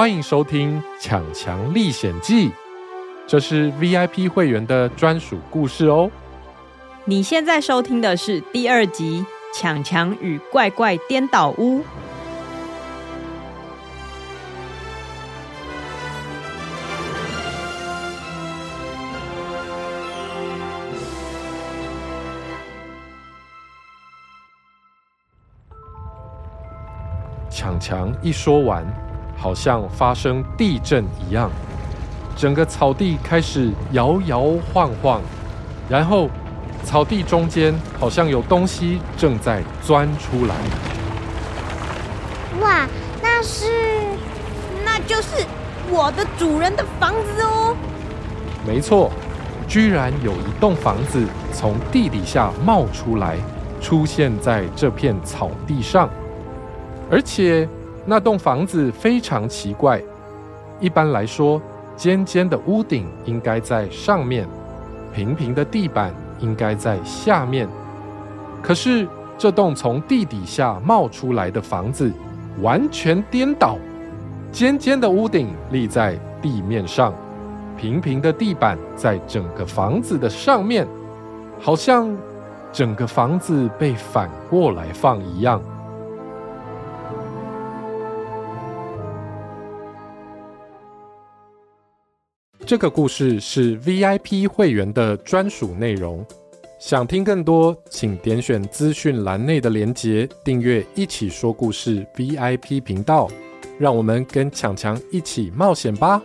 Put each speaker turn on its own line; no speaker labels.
欢迎收听《抢强历险记》，这是 VIP 会员的专属故事哦。
你现在收听的是第二集《抢强与怪怪颠倒屋》。
强强一说完，好像发生地震一样，整个草地开始摇摇晃晃，然后草地中间好像有东西正在钻出来。
哇，那是，
那就是我的主人的房子哦。
没错，居然有一栋房子从地底下冒出来，出现在这片草地上。而且那栋房子非常奇怪，一般来说，尖尖的屋顶应该在上面，平平的地板应该在下面。可是这栋从地底下冒出来的房子完全颠倒，尖尖的屋顶立在地面上，平平的地板在整个房子的上面，好像整个房子被反过来放一样。这个故事是 VIP 会员的专属内容。想听更多，请点选资讯栏内的连结，订阅“一起说故事 ”VIP 频道。让我们跟强强一起冒险吧！